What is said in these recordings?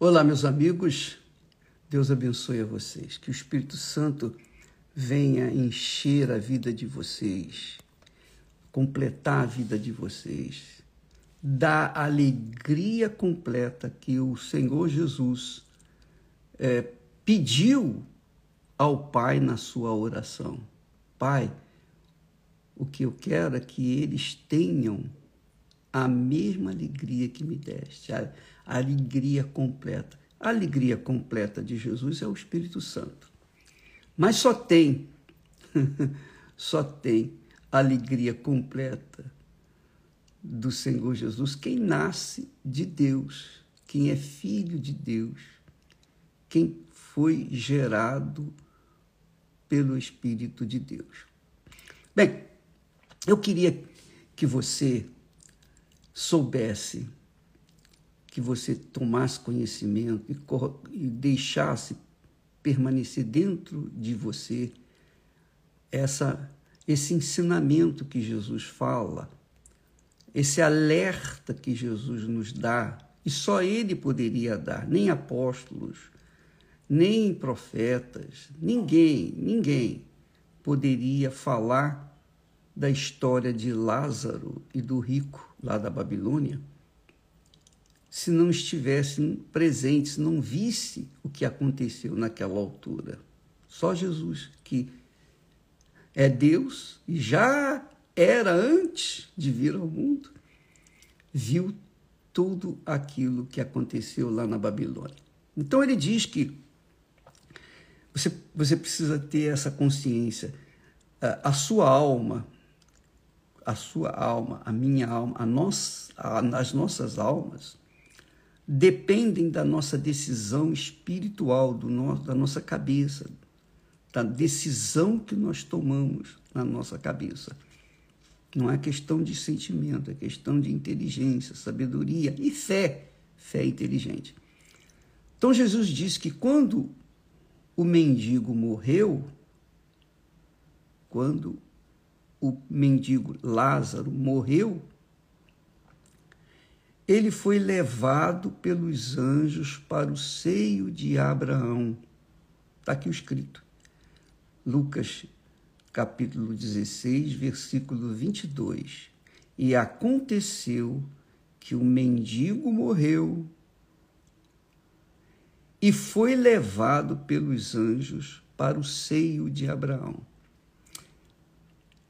Olá, meus amigos. Deus abençoe a vocês. Que o Espírito Santo venha encher a vida de vocês, completar a vida de vocês, dar a alegria completa que o Senhor Jesus é, pediu ao Pai na sua oração. Pai, o que eu quero é que eles tenham a mesma alegria que me deste, a, a alegria completa. A alegria completa de Jesus é o Espírito Santo. Mas só tem, só tem alegria completa do Senhor Jesus quem nasce de Deus, quem é filho de Deus, quem foi gerado pelo Espírito de Deus. Bem, eu queria que você soubesse, que você tomasse conhecimento e, deixasse permanecer dentro de você essa esse ensinamento que Jesus fala, esse alerta que Jesus nos dá, e só ele poderia dar, nem apóstolos, nem profetas, ninguém, ninguém poderia falar da história de Lázaro e do rico lá da Babilônia, se não estivessem presentes, não visse o que aconteceu naquela altura. Só Jesus, que é Deus e já era antes de vir ao mundo, viu tudo aquilo que aconteceu lá na Babilônia. Então ele diz que você, você precisa ter essa consciência. A, a sua alma a sua alma, a minha alma, a a, as nossas almas dependem da nossa decisão espiritual, do da nossa cabeça, da decisão que nós tomamos na nossa cabeça. Não é questão de sentimento, é questão de inteligência, sabedoria e fé, fé inteligente. Então Jesus disse que quando o mendigo morreu, quando o mendigo Lázaro morreu, ele foi levado pelos anjos para o seio de Abraão. Está aqui o escrito. Lucas, capítulo 16, versículo 22. E aconteceu que o mendigo morreu e foi levado pelos anjos para o seio de Abraão.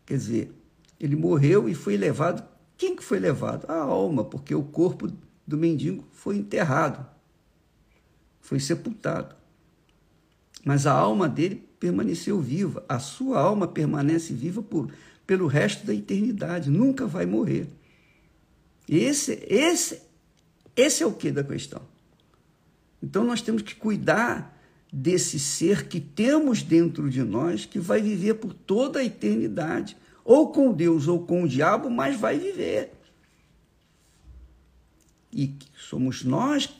Quer dizer, ele morreu e foi levado. Quem que foi levado? A alma, porque o corpo do mendigo foi enterrado, foi sepultado. Mas a alma dele permaneceu viva. A sua alma permanece viva por, pelo resto da eternidade, nunca vai morrer. Esse, esse, esse é o que da questão. Então nós temos que cuidar desse ser que temos dentro de nós, que vai viver por toda a eternidade, ou com Deus ou com o diabo, mas vai viver. E somos nós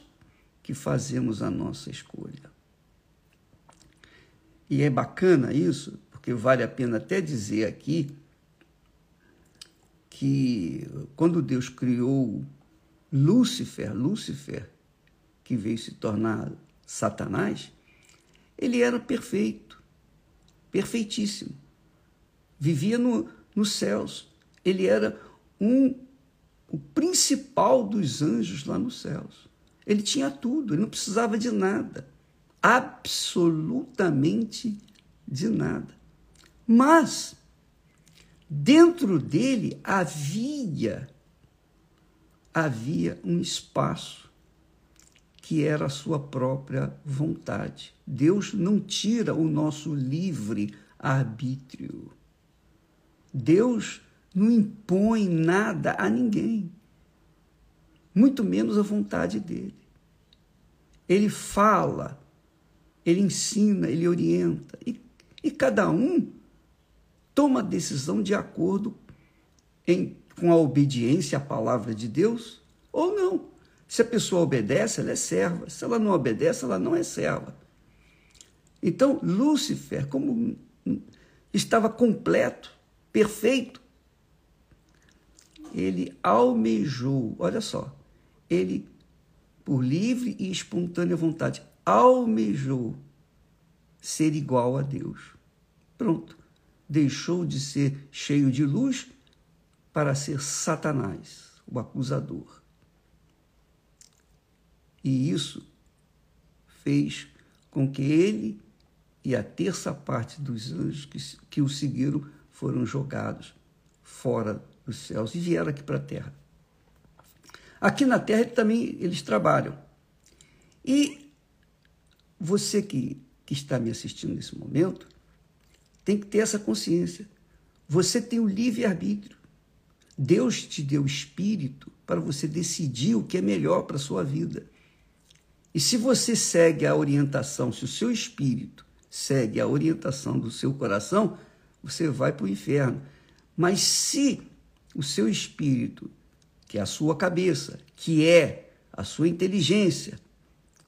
que fazemos a nossa escolha. E é bacana isso, porque vale a pena até dizer aqui que quando Deus criou Lúcifer, Lúcifer, que veio se tornar Satanás, ele era perfeito, perfeitíssimo. Vivia no, nos céus. Ele era um, o principal dos anjos lá nos céus. Ele tinha tudo, ele não precisava de nada. Absolutamente de nada. Mas, dentro dele havia havia um espaço que era a sua própria vontade. Deus não tira o nosso livre arbítrio. Deus não impõe nada a ninguém, muito menos a vontade dele. Ele fala, ele ensina, ele orienta, e, e cada um toma a decisão de acordo em, com a obediência à palavra de Deus ou não. Se a pessoa obedece, ela é serva. Se ela não obedece, ela não é serva. Então, Lúcifer, como estava completo, perfeito, ele almejou, olha só, ele por livre e espontânea vontade, almejou ser igual a Deus. Pronto. Deixou de ser cheio de luz para ser Satanás, o acusador. E isso fez com que ele e a terça parte dos anjos que, que o seguiram foram jogados fora dos céus e vieram aqui para a terra. Aqui na terra também eles trabalham. E você que, que está me assistindo nesse momento tem que ter essa consciência. Você tem o livre-arbítrio. Deus te deu espírito para você decidir o que é melhor para a sua vida. E se você segue a orientação, se o seu espírito segue a orientação do seu coração, você vai para o inferno. Mas se o seu espírito, que é a sua cabeça, que é a sua inteligência,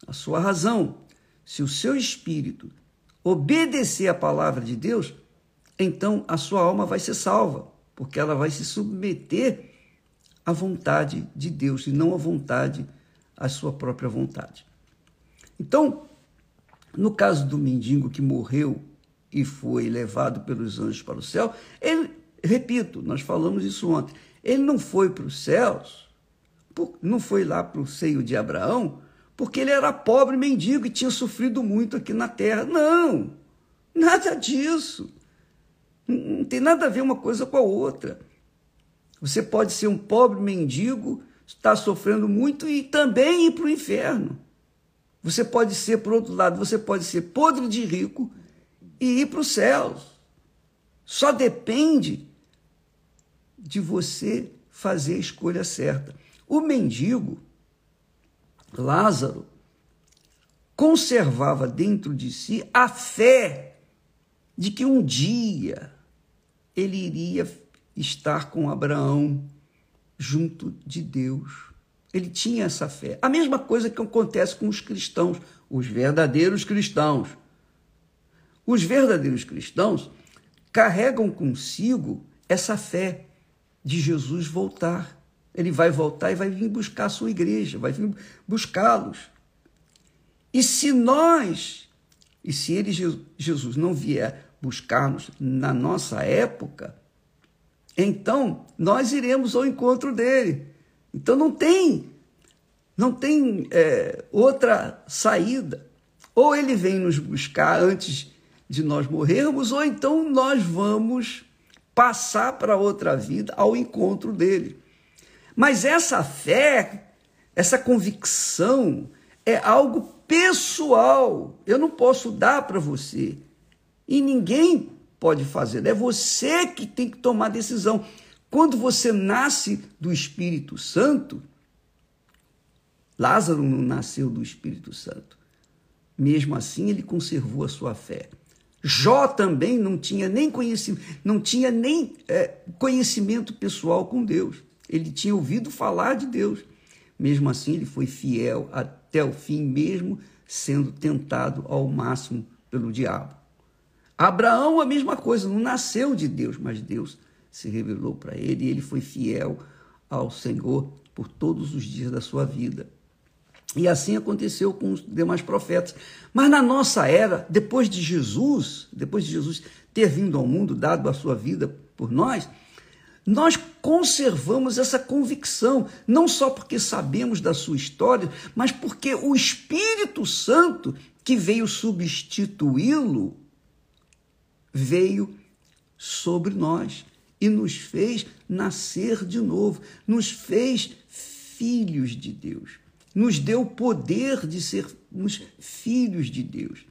a sua razão, se o seu espírito obedecer à palavra de Deus, então a sua alma vai ser salva, porque ela vai se submeter à vontade de Deus e não à vontade, à sua própria vontade. Então, no caso do mendigo que morreu e foi levado pelos anjos para o céu, ele, repito, nós falamos isso ontem, ele não foi para os céus, não foi lá para o seio de Abraão, porque ele era pobre mendigo e tinha sofrido muito aqui na terra. Não, nada disso. Não tem nada a ver uma coisa com a outra. Você pode ser um pobre mendigo, estar sofrendo muito e também ir para o inferno. Você pode ser, por outro lado, você pode ser podre de rico e ir para os céus. Só depende de você fazer a escolha certa. O mendigo, Lázaro, conservava dentro de si a fé de que um dia ele iria estar com Abraão junto de Deus. Ele tinha essa fé. A mesma coisa que acontece com os cristãos, os verdadeiros cristãos. Os verdadeiros cristãos carregam consigo essa fé de Jesus voltar. Ele vai voltar e vai vir buscar a sua igreja, vai vir buscá-los. E se nós, e se ele, Jesus, não vier buscar-nos na nossa época, então nós iremos ao encontro dele. Então não tem, não tem é, outra saída. Ou ele vem nos buscar antes de nós morrermos, ou então nós vamos passar para outra vida ao encontro dele. Mas essa fé, essa convicção é algo pessoal. Eu não posso dar para você. E ninguém pode fazer. É você que tem que tomar a decisão. Quando você nasce do Espírito Santo, Lázaro não nasceu do Espírito Santo. Mesmo assim, ele conservou a sua fé. Jó também não tinha nem conhecimento, não tinha nem é, conhecimento pessoal com Deus. Ele tinha ouvido falar de Deus. Mesmo assim, ele foi fiel até o fim, mesmo sendo tentado ao máximo pelo diabo. Abraão, a mesma coisa, não nasceu de Deus, mas Deus se revelou para ele e ele foi fiel ao Senhor por todos os dias da sua vida. E assim aconteceu com os demais profetas. Mas na nossa era, depois de Jesus, depois de Jesus ter vindo ao mundo, dado a sua vida por nós, nós conservamos essa convicção, não só porque sabemos da sua história, mas porque o Espírito Santo que veio substituí-lo veio sobre nós e nos fez nascer de novo, nos fez filhos de Deus, nos deu o poder de sermos filhos de Deus.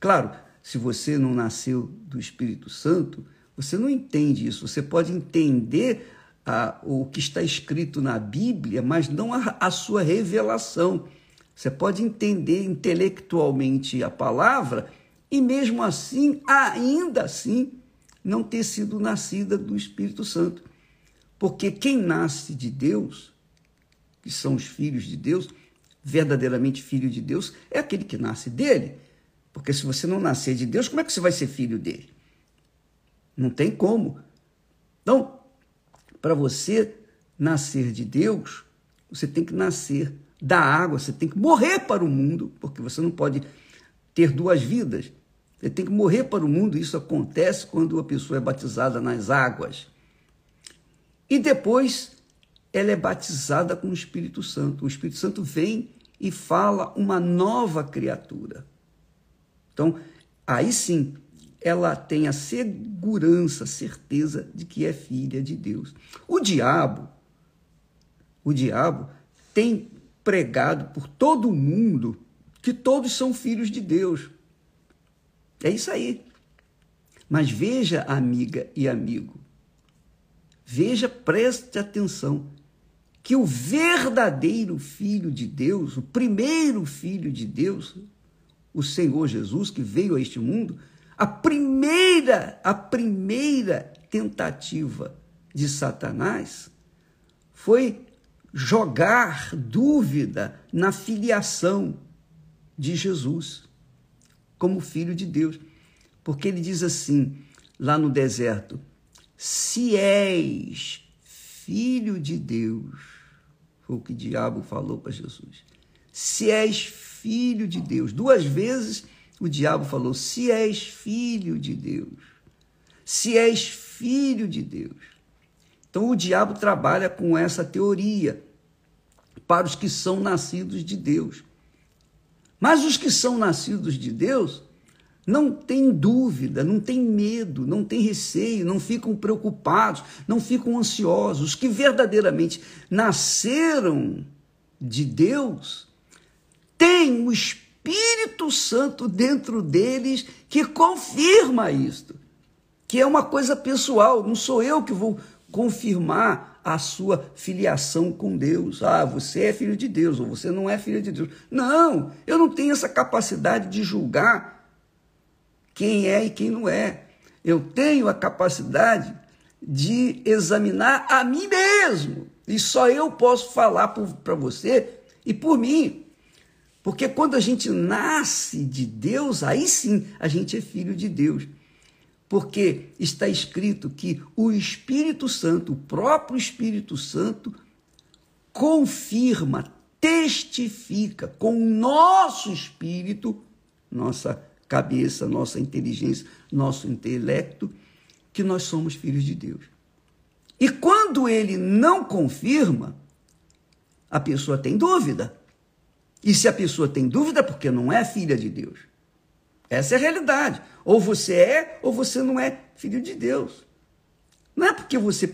Claro, se você não nasceu do Espírito Santo, você não entende isso. Você pode entender a, o que está escrito na Bíblia, mas não a, a sua revelação. Você pode entender intelectualmente a palavra e, mesmo assim, ainda assim, não ter sido nascida do Espírito Santo. Porque quem nasce de Deus, que são os filhos de Deus, verdadeiramente filho de Deus, é aquele que nasce dele. Porque se você não nascer de Deus, como é que você vai ser filho dele? Não tem como. Então, para você nascer de Deus, você tem que nascer da água, você tem que morrer para o mundo, porque você não pode ter duas vidas. Você tem que morrer para o mundo, isso acontece quando a pessoa é batizada nas águas. E depois ela é batizada com o Espírito Santo. O Espírito Santo vem e fala uma nova criatura. Então, aí sim, ela tem a segurança, certeza de que é filha de Deus. O diabo, o diabo tem pregado por todo mundo que todos são filhos de Deus. É isso aí. Mas veja, amiga e amigo, veja, preste atenção, que o verdadeiro Filho de Deus, o primeiro Filho de Deus, o Senhor Jesus, que veio a este mundo, a primeira, a primeira tentativa de Satanás foi jogar dúvida na filiação de Jesus como filho de Deus. Porque ele diz assim, lá no deserto: se és filho de Deus, foi o que o diabo falou para Jesus. Se és filho de Deus, duas vezes o diabo falou: se és filho de Deus, se és filho de Deus. Então o diabo trabalha com essa teoria para os que são nascidos de Deus. Mas os que são nascidos de Deus não têm dúvida, não têm medo, não têm receio, não ficam preocupados, não ficam ansiosos. Os que verdadeiramente nasceram de Deus têm o Espírito Santo dentro deles que confirma isto, que é uma coisa pessoal, não sou eu que vou confirmar a sua filiação com Deus. Ah, você é filho de Deus ou você não é filho de Deus. Não, eu não tenho essa capacidade de julgar quem é e quem não é. Eu tenho a capacidade de examinar a mim mesmo. E só eu posso falar para você e por mim. Porque quando a gente nasce de Deus, aí sim a gente é filho de Deus porque está escrito que o Espírito Santo, o próprio Espírito Santo, confirma, testifica com o nosso espírito, nossa cabeça, nossa inteligência, nosso intelecto, que nós somos filhos de Deus. E quando ele não confirma, a pessoa tem dúvida. E se a pessoa tem dúvida, é porque não é filha de Deus. Essa é a realidade. Ou você é, ou você não é filho de Deus. Não é porque você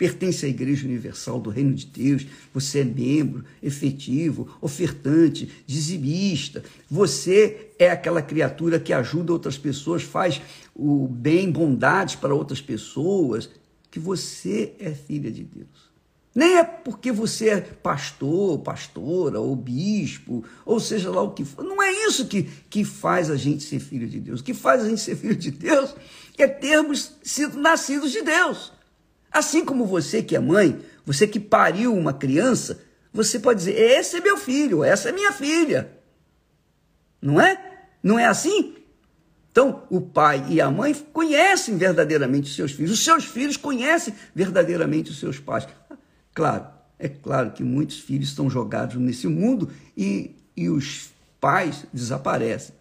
pertence à Igreja Universal do Reino de Deus, você é membro efetivo, ofertante, dizimista, você é aquela criatura que ajuda outras pessoas, faz o bem, bondades para outras pessoas, que você é filha de Deus. Nem é porque você é pastor, pastora, ou bispo, ou seja lá o que for. Não é isso que, que faz a gente ser filho de Deus. O que faz a gente ser filho de Deus é termos sido nascidos de Deus. Assim como você que é mãe, você que pariu uma criança, você pode dizer: esse é meu filho, essa é minha filha. Não é? Não é assim? Então, o pai e a mãe conhecem verdadeiramente os seus filhos, os seus filhos conhecem verdadeiramente os seus pais. Claro, é claro que muitos filhos estão jogados nesse mundo e, e os pais desaparecem.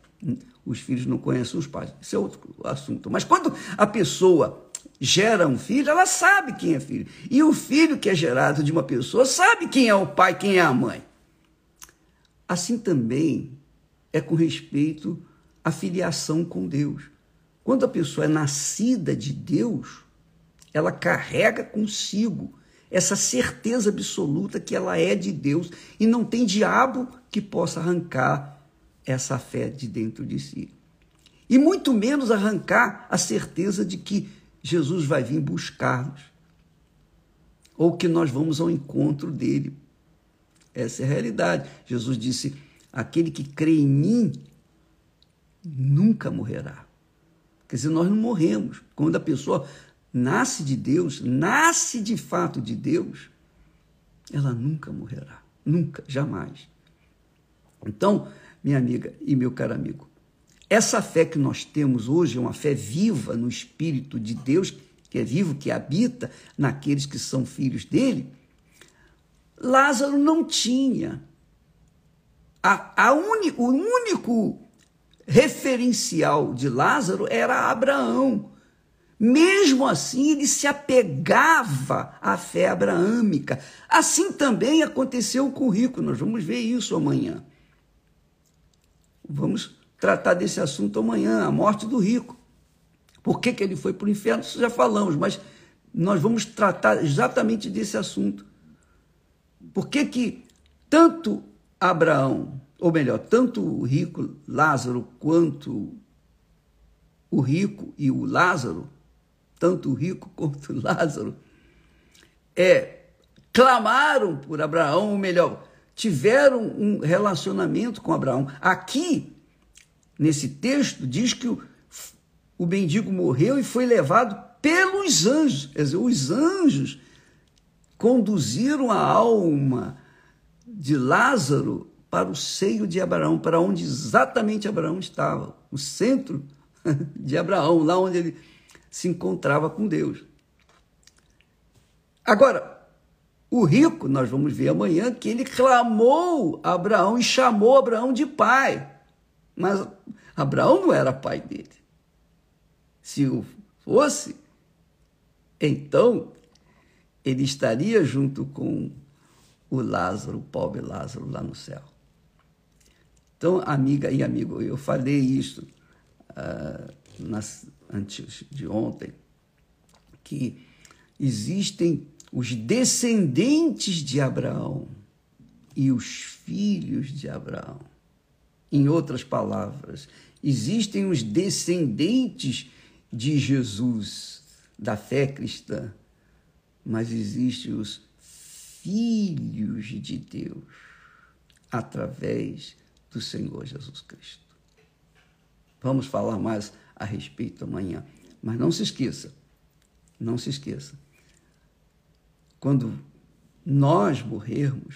Os filhos não conhecem os pais. Isso é outro assunto. Mas quando a pessoa gera um filho, ela sabe quem é filho. E o filho que é gerado de uma pessoa sabe quem é o pai, quem é a mãe. Assim também é com respeito à filiação com Deus. Quando a pessoa é nascida de Deus, ela carrega consigo essa certeza absoluta que ela é de Deus e não tem diabo que possa arrancar essa fé de dentro de si. E muito menos arrancar a certeza de que Jesus vai vir buscar-nos ou que nós vamos ao encontro dele. Essa é a realidade. Jesus disse: aquele que crê em mim nunca morrerá. Quer dizer, nós não morremos. Quando a pessoa nasce de Deus, nasce de fato de Deus, ela nunca morrerá. Nunca, jamais. Então, minha amiga e meu caro amigo, essa fé que nós temos hoje é uma fé viva no Espírito de Deus, que é vivo, que habita naqueles que são filhos dele. Lázaro não tinha a, a uni, o único referencial de Lázaro era Abraão. Mesmo assim, ele se apegava à fé abraâmica. Assim também aconteceu com o rico. Nós vamos ver isso amanhã. Vamos tratar desse assunto amanhã, a morte do rico. Por que, que ele foi para o inferno? Isso já falamos, mas nós vamos tratar exatamente desse assunto. Por que, que tanto Abraão, ou melhor, tanto o rico Lázaro quanto o rico e o Lázaro, tanto o rico quanto o Lázaro, é, clamaram por Abraão, ou melhor, tiveram um relacionamento com Abraão. Aqui, nesse texto, diz que o, o mendigo morreu e foi levado pelos anjos. Quer dizer, os anjos conduziram a alma de Lázaro para o seio de Abraão, para onde exatamente Abraão estava, o centro de Abraão, lá onde ele se encontrava com Deus. Agora, o rico, nós vamos ver amanhã que ele clamou a Abraão e chamou Abraão de pai. Mas Abraão não era pai dele. Se o fosse, então ele estaria junto com o Lázaro, o pobre Lázaro lá no céu. Então, amiga e amigo, eu falei isso uh, nas, antes de ontem, que existem os descendentes de Abraão e os filhos de Abraão. Em outras palavras, existem os descendentes de Jesus, da fé cristã, mas existem os filhos de Deus através do Senhor Jesus Cristo. Vamos falar mais a respeito amanhã, mas não se esqueça, não se esqueça quando nós morrermos,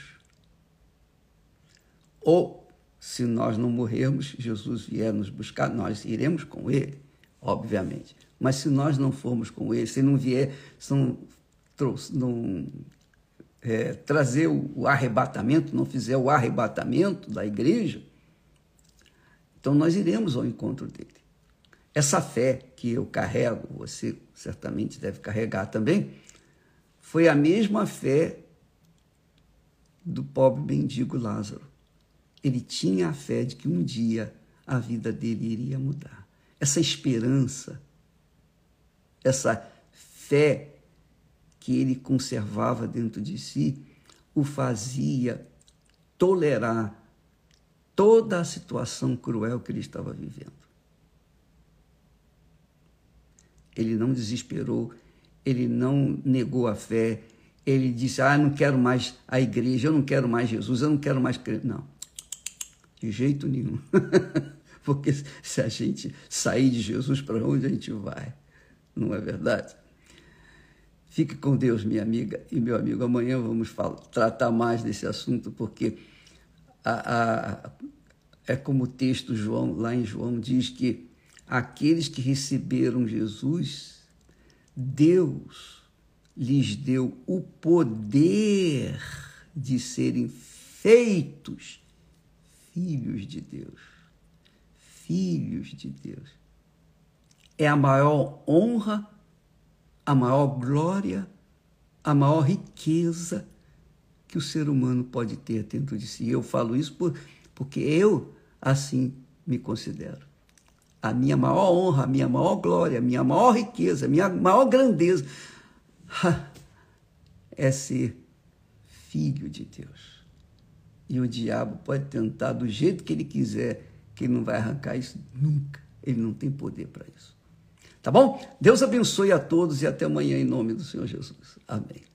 ou se nós não morrermos, Jesus vier nos buscar, nós iremos com Ele, obviamente. Mas se nós não formos com Ele, se não vier, se não, não é, trazer o, o arrebatamento, não fizer o arrebatamento da igreja, então nós iremos ao encontro dele. Essa fé que eu carrego, você certamente deve carregar também, foi a mesma fé do pobre mendigo Lázaro. Ele tinha a fé de que um dia a vida dele iria mudar. Essa esperança, essa fé que ele conservava dentro de si, o fazia tolerar toda a situação cruel que ele estava vivendo. Ele não desesperou, ele não negou a fé, ele disse: Ah, não quero mais a igreja, eu não quero mais Jesus, eu não quero mais. Não, de jeito nenhum. Porque se a gente sair de Jesus, para onde a gente vai? Não é verdade? Fique com Deus, minha amiga e meu amigo. Amanhã vamos falar, tratar mais desse assunto, porque a, a, é como o texto João, lá em João diz que aqueles que receberam Jesus Deus lhes deu o poder de serem feitos filhos de Deus. Filhos de Deus. É a maior honra, a maior glória, a maior riqueza que o ser humano pode ter dentro de si. Eu falo isso por, porque eu assim me considero a minha maior honra, a minha maior glória, a minha maior riqueza, a minha maior grandeza é ser filho de Deus. E o diabo pode tentar do jeito que ele quiser, que ele não vai arrancar isso nunca. Ele não tem poder para isso. Tá bom? Deus abençoe a todos e até amanhã em nome do Senhor Jesus. Amém.